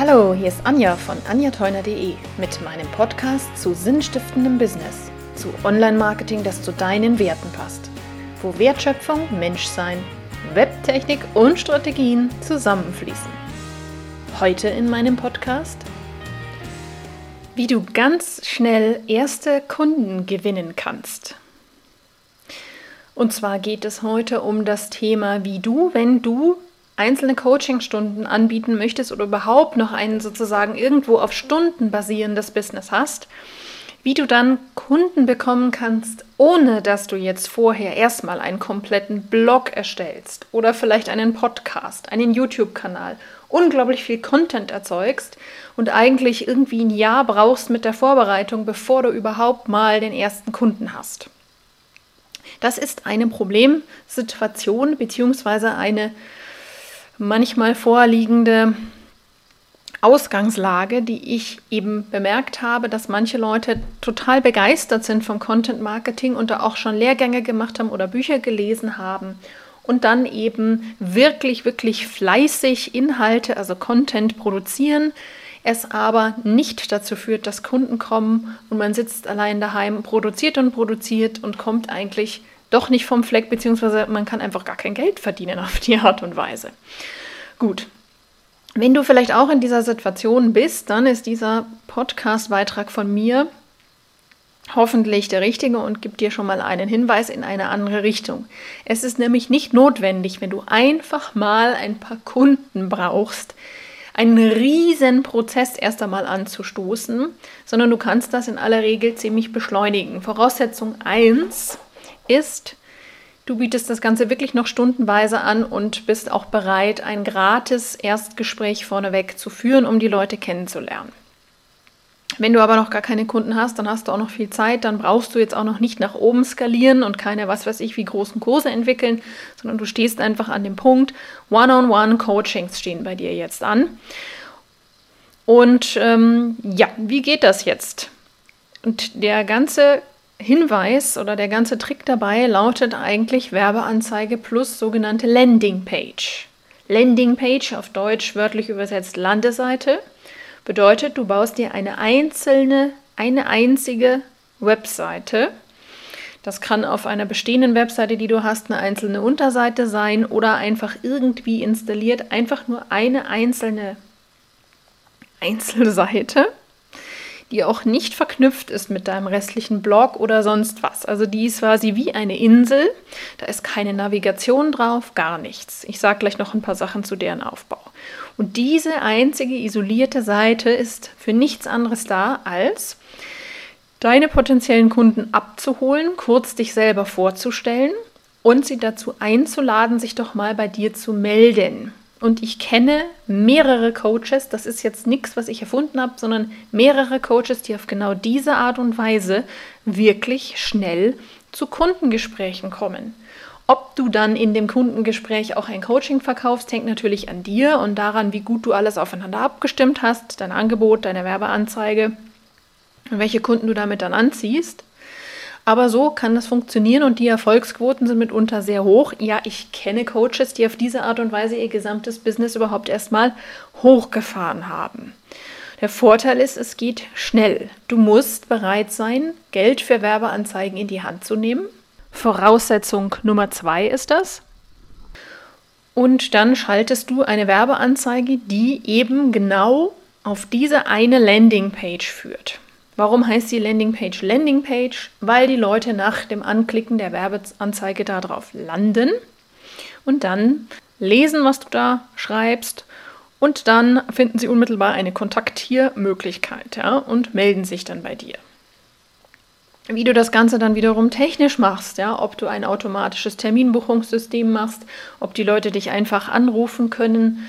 Hallo, hier ist Anja von anjateuner.de mit meinem Podcast zu sinnstiftendem Business, zu Online-Marketing, das zu deinen Werten passt, wo Wertschöpfung, Menschsein, Webtechnik und Strategien zusammenfließen. Heute in meinem Podcast, wie du ganz schnell erste Kunden gewinnen kannst. Und zwar geht es heute um das Thema, wie du, wenn du einzelne Coachingstunden anbieten möchtest oder überhaupt noch ein sozusagen irgendwo auf Stunden basierendes Business hast, wie du dann Kunden bekommen kannst, ohne dass du jetzt vorher erstmal einen kompletten Blog erstellst oder vielleicht einen Podcast, einen YouTube-Kanal, unglaublich viel Content erzeugst und eigentlich irgendwie ein Jahr brauchst mit der Vorbereitung, bevor du überhaupt mal den ersten Kunden hast. Das ist eine Problemsituation bzw. eine manchmal vorliegende Ausgangslage, die ich eben bemerkt habe, dass manche Leute total begeistert sind vom Content Marketing und da auch schon Lehrgänge gemacht haben oder Bücher gelesen haben und dann eben wirklich, wirklich fleißig Inhalte, also Content produzieren, es aber nicht dazu führt, dass Kunden kommen und man sitzt allein daheim, produziert und produziert und kommt eigentlich doch nicht vom Fleck, beziehungsweise man kann einfach gar kein Geld verdienen auf die Art und Weise. Gut. Wenn du vielleicht auch in dieser Situation bist, dann ist dieser Podcast-Beitrag von mir hoffentlich der richtige und gibt dir schon mal einen Hinweis in eine andere Richtung. Es ist nämlich nicht notwendig, wenn du einfach mal ein paar Kunden brauchst, einen riesen Prozess erst einmal anzustoßen, sondern du kannst das in aller Regel ziemlich beschleunigen. Voraussetzung 1 ist, du bietest das Ganze wirklich noch stundenweise an und bist auch bereit, ein gratis Erstgespräch vorneweg zu führen, um die Leute kennenzulernen. Wenn du aber noch gar keine Kunden hast, dann hast du auch noch viel Zeit, dann brauchst du jetzt auch noch nicht nach oben skalieren und keine, was weiß ich, wie großen Kurse entwickeln, sondern du stehst einfach an dem Punkt, One-on-One-Coachings stehen bei dir jetzt an. Und ähm, ja, wie geht das jetzt? Und der ganze Hinweis oder der ganze Trick dabei lautet eigentlich Werbeanzeige plus sogenannte Landingpage. Landingpage auf Deutsch wörtlich übersetzt Landeseite bedeutet, du baust dir eine einzelne, eine einzige Webseite. Das kann auf einer bestehenden Webseite, die du hast, eine einzelne Unterseite sein oder einfach irgendwie installiert, einfach nur eine einzelne Einzelseite die auch nicht verknüpft ist mit deinem restlichen Blog oder sonst was. Also die ist quasi wie eine Insel. Da ist keine Navigation drauf, gar nichts. Ich sage gleich noch ein paar Sachen zu deren Aufbau. Und diese einzige isolierte Seite ist für nichts anderes da, als deine potenziellen Kunden abzuholen, kurz dich selber vorzustellen und sie dazu einzuladen, sich doch mal bei dir zu melden. Und ich kenne mehrere Coaches, das ist jetzt nichts, was ich erfunden habe, sondern mehrere Coaches, die auf genau diese Art und Weise wirklich schnell zu Kundengesprächen kommen. Ob du dann in dem Kundengespräch auch ein Coaching verkaufst, hängt natürlich an dir und daran, wie gut du alles aufeinander abgestimmt hast, dein Angebot, deine Werbeanzeige und welche Kunden du damit dann anziehst. Aber so kann das funktionieren und die Erfolgsquoten sind mitunter sehr hoch. Ja, ich kenne Coaches, die auf diese Art und Weise ihr gesamtes Business überhaupt erstmal hochgefahren haben. Der Vorteil ist, es geht schnell. Du musst bereit sein, Geld für Werbeanzeigen in die Hand zu nehmen. Voraussetzung Nummer zwei ist das. Und dann schaltest du eine Werbeanzeige, die eben genau auf diese eine Landingpage führt. Warum heißt die Landingpage Landingpage? Weil die Leute nach dem Anklicken der Werbeanzeige darauf landen und dann lesen, was du da schreibst und dann finden sie unmittelbar eine Kontaktiermöglichkeit ja, und melden sich dann bei dir. Wie du das Ganze dann wiederum technisch machst, ja, ob du ein automatisches Terminbuchungssystem machst, ob die Leute dich einfach anrufen können,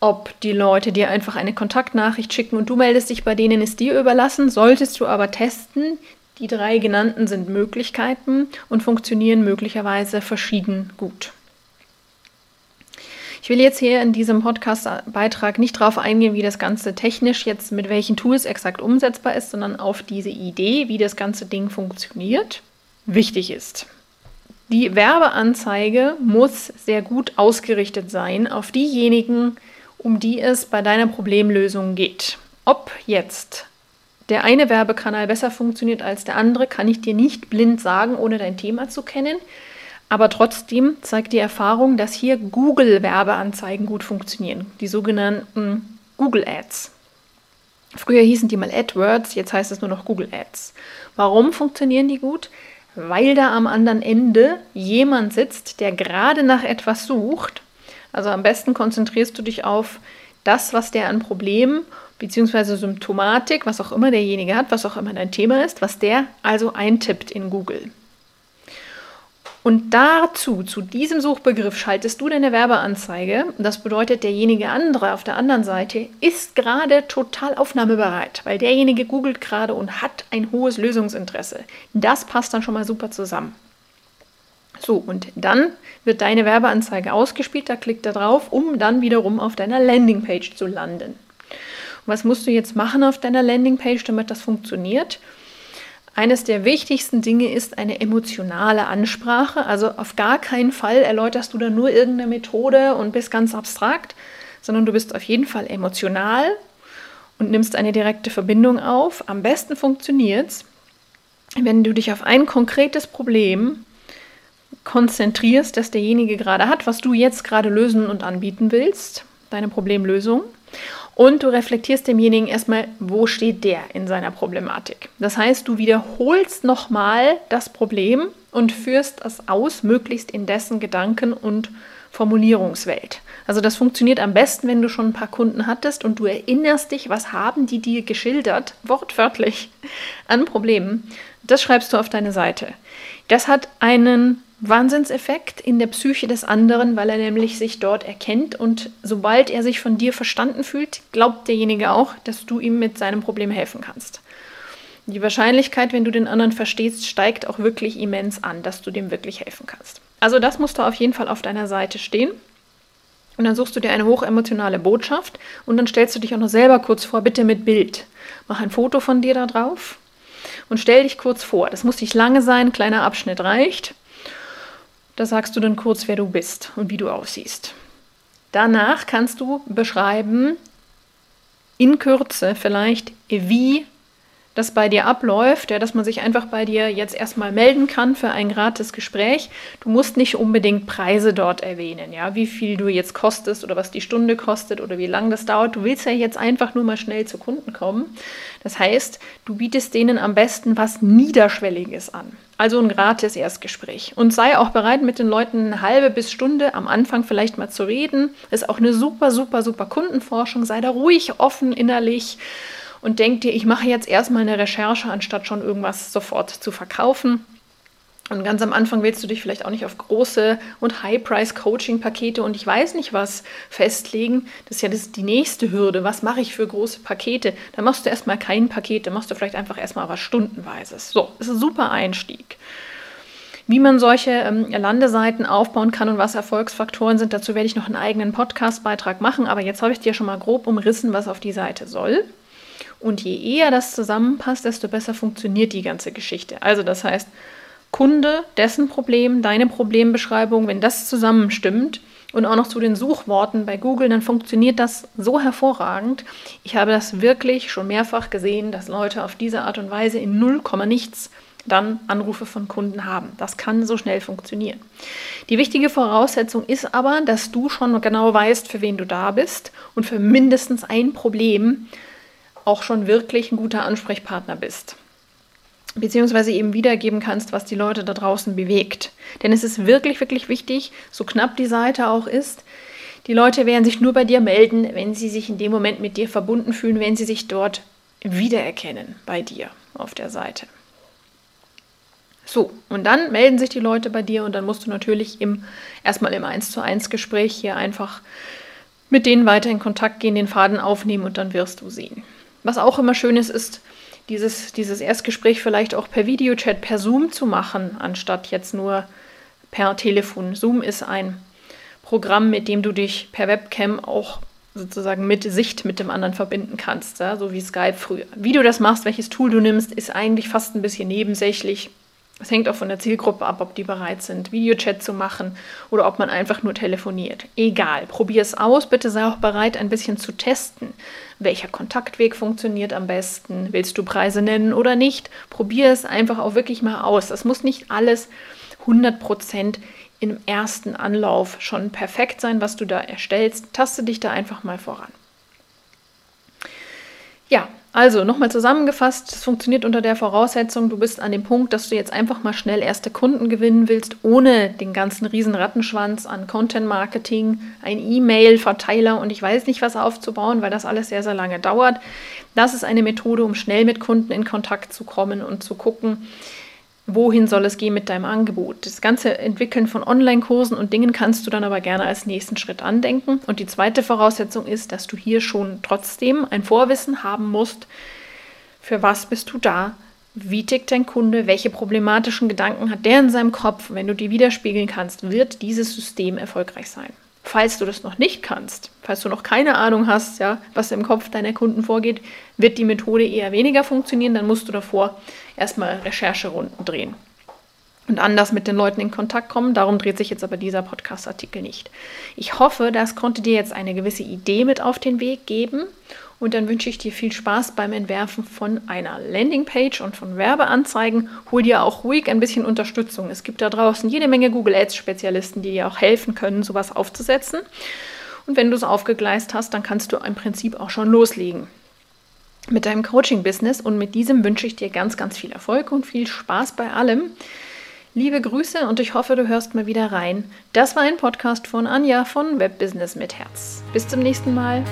ob die Leute dir einfach eine Kontaktnachricht schicken und du meldest dich bei denen, ist dir überlassen. Solltest du aber testen, die drei genannten sind Möglichkeiten und funktionieren möglicherweise verschieden gut. Ich will jetzt hier in diesem Podcast-Beitrag nicht darauf eingehen, wie das Ganze technisch jetzt mit welchen Tools exakt umsetzbar ist, sondern auf diese Idee, wie das ganze Ding funktioniert, wichtig ist. Die Werbeanzeige muss sehr gut ausgerichtet sein auf diejenigen um die es bei deiner Problemlösung geht. Ob jetzt der eine Werbekanal besser funktioniert als der andere, kann ich dir nicht blind sagen, ohne dein Thema zu kennen. Aber trotzdem zeigt die Erfahrung, dass hier Google-Werbeanzeigen gut funktionieren, die sogenannten Google Ads. Früher hießen die mal AdWords, jetzt heißt es nur noch Google Ads. Warum funktionieren die gut? Weil da am anderen Ende jemand sitzt, der gerade nach etwas sucht. Also am besten konzentrierst du dich auf das, was der an Problemen bzw. Symptomatik, was auch immer derjenige hat, was auch immer dein Thema ist, was der also eintippt in Google. Und dazu, zu diesem Suchbegriff, schaltest du deine Werbeanzeige. Das bedeutet, derjenige andere auf der anderen Seite ist gerade total aufnahmebereit, weil derjenige googelt gerade und hat ein hohes Lösungsinteresse. Das passt dann schon mal super zusammen. So, und dann wird deine Werbeanzeige ausgespielt, da klickt er drauf, um dann wiederum auf deiner Landingpage zu landen. Und was musst du jetzt machen auf deiner Landingpage, damit das funktioniert? Eines der wichtigsten Dinge ist eine emotionale Ansprache. Also auf gar keinen Fall erläuterst du da nur irgendeine Methode und bist ganz abstrakt, sondern du bist auf jeden Fall emotional und nimmst eine direkte Verbindung auf. Am besten funktioniert es, wenn du dich auf ein konkretes Problem konzentrierst, das derjenige gerade hat, was du jetzt gerade lösen und anbieten willst, deine Problemlösung. Und du reflektierst demjenigen erstmal, wo steht der in seiner Problematik. Das heißt, du wiederholst nochmal das Problem und führst es aus, möglichst in dessen Gedanken und Formulierungswelt. Also das funktioniert am besten, wenn du schon ein paar Kunden hattest und du erinnerst dich, was haben die dir geschildert, wortwörtlich, an Problemen. Das schreibst du auf deine Seite. Das hat einen Wahnsinnseffekt in der Psyche des anderen, weil er nämlich sich dort erkennt und sobald er sich von dir verstanden fühlt, glaubt derjenige auch, dass du ihm mit seinem Problem helfen kannst. Die Wahrscheinlichkeit, wenn du den anderen verstehst, steigt auch wirklich immens an, dass du dem wirklich helfen kannst. Also das musst du auf jeden Fall auf deiner Seite stehen. Und dann suchst du dir eine hochemotionale Botschaft und dann stellst du dich auch noch selber kurz vor, bitte mit Bild. Mach ein Foto von dir da drauf und stell dich kurz vor. Das muss nicht lange sein, kleiner Abschnitt reicht. Da sagst du dann kurz, wer du bist und wie du aussiehst. Danach kannst du beschreiben, in Kürze vielleicht, wie das bei dir abläuft, ja, dass man sich einfach bei dir jetzt erstmal melden kann für ein gratis Gespräch. Du musst nicht unbedingt Preise dort erwähnen, ja, wie viel du jetzt kostest oder was die Stunde kostet oder wie lange das dauert. Du willst ja jetzt einfach nur mal schnell zu Kunden kommen. Das heißt, du bietest denen am besten was Niederschwelliges an. Also ein gratis Erstgespräch. Und sei auch bereit, mit den Leuten eine halbe bis Stunde am Anfang vielleicht mal zu reden. Ist auch eine super, super, super Kundenforschung. Sei da ruhig offen innerlich und denk dir, ich mache jetzt erstmal eine Recherche, anstatt schon irgendwas sofort zu verkaufen. Und ganz am Anfang willst du dich vielleicht auch nicht auf große und High-Price-Coaching-Pakete und ich weiß nicht was festlegen. Das ist ja das, die nächste Hürde. Was mache ich für große Pakete? Da machst du erstmal kein Paket, da machst du vielleicht einfach erstmal was Stundenweises. So, ist ein super Einstieg. Wie man solche ähm, Landeseiten aufbauen kann und was Erfolgsfaktoren sind, dazu werde ich noch einen eigenen Podcast-Beitrag machen. Aber jetzt habe ich dir schon mal grob umrissen, was auf die Seite soll. Und je eher das zusammenpasst, desto besser funktioniert die ganze Geschichte. Also das heißt, Kunde, dessen Problem, deine Problembeschreibung, wenn das zusammenstimmt und auch noch zu den Suchworten bei Google, dann funktioniert das so hervorragend. Ich habe das wirklich schon mehrfach gesehen, dass Leute auf diese Art und Weise in 0, nichts dann Anrufe von Kunden haben. Das kann so schnell funktionieren. Die wichtige Voraussetzung ist aber, dass du schon genau weißt, für wen du da bist und für mindestens ein Problem auch schon wirklich ein guter Ansprechpartner bist beziehungsweise eben wiedergeben kannst, was die Leute da draußen bewegt. Denn es ist wirklich, wirklich wichtig, so knapp die Seite auch ist, die Leute werden sich nur bei dir melden, wenn sie sich in dem Moment mit dir verbunden fühlen, wenn sie sich dort wiedererkennen bei dir auf der Seite. So, und dann melden sich die Leute bei dir und dann musst du natürlich im, erstmal im 1 zu 1 Gespräch hier einfach mit denen weiter in Kontakt gehen, den Faden aufnehmen und dann wirst du sehen. Was auch immer schön ist, ist, dieses, dieses Erstgespräch vielleicht auch per Videochat, per Zoom zu machen, anstatt jetzt nur per Telefon. Zoom ist ein Programm, mit dem du dich per Webcam auch sozusagen mit Sicht mit dem anderen verbinden kannst, ja? so wie Skype früher. Wie du das machst, welches Tool du nimmst, ist eigentlich fast ein bisschen nebensächlich. Es hängt auch von der Zielgruppe ab, ob die bereit sind, Videochat zu machen oder ob man einfach nur telefoniert. Egal, probier es aus. Bitte sei auch bereit, ein bisschen zu testen. Welcher Kontaktweg funktioniert am besten? Willst du Preise nennen oder nicht? Probier es einfach auch wirklich mal aus. Das muss nicht alles 100% im ersten Anlauf schon perfekt sein, was du da erstellst. Taste dich da einfach mal voran. Ja, also nochmal zusammengefasst, es funktioniert unter der Voraussetzung, du bist an dem Punkt, dass du jetzt einfach mal schnell erste Kunden gewinnen willst, ohne den ganzen riesen Rattenschwanz an Content Marketing, ein E-Mail-Verteiler und ich weiß nicht was aufzubauen, weil das alles sehr, sehr lange dauert. Das ist eine Methode, um schnell mit Kunden in Kontakt zu kommen und zu gucken, wohin soll es gehen mit deinem Angebot. Das ganze Entwickeln von Online-Kursen und Dingen kannst du dann aber gerne als nächsten Schritt andenken. Und die zweite Voraussetzung ist, dass du hier schon trotzdem ein Vorwissen haben musst, für was bist du da, wie tickt dein Kunde, welche problematischen Gedanken hat der in seinem Kopf. Wenn du die widerspiegeln kannst, wird dieses System erfolgreich sein. Falls du das noch nicht kannst, falls du noch keine Ahnung hast, ja, was im Kopf deiner Kunden vorgeht, wird die Methode eher weniger funktionieren. Dann musst du davor erstmal Rechercherunden drehen und anders mit den Leuten in Kontakt kommen. Darum dreht sich jetzt aber dieser Podcast-Artikel nicht. Ich hoffe, das konnte dir jetzt eine gewisse Idee mit auf den Weg geben. Und dann wünsche ich dir viel Spaß beim Entwerfen von einer Landingpage und von Werbeanzeigen. Hol dir auch ruhig ein bisschen Unterstützung. Es gibt da draußen jede Menge Google Ads-Spezialisten, die dir auch helfen können, sowas aufzusetzen. Und wenn du es aufgegleist hast, dann kannst du im Prinzip auch schon loslegen mit deinem Coaching-Business. Und mit diesem wünsche ich dir ganz, ganz viel Erfolg und viel Spaß bei allem. Liebe Grüße und ich hoffe, du hörst mal wieder rein. Das war ein Podcast von Anja von Webbusiness mit Herz. Bis zum nächsten Mal.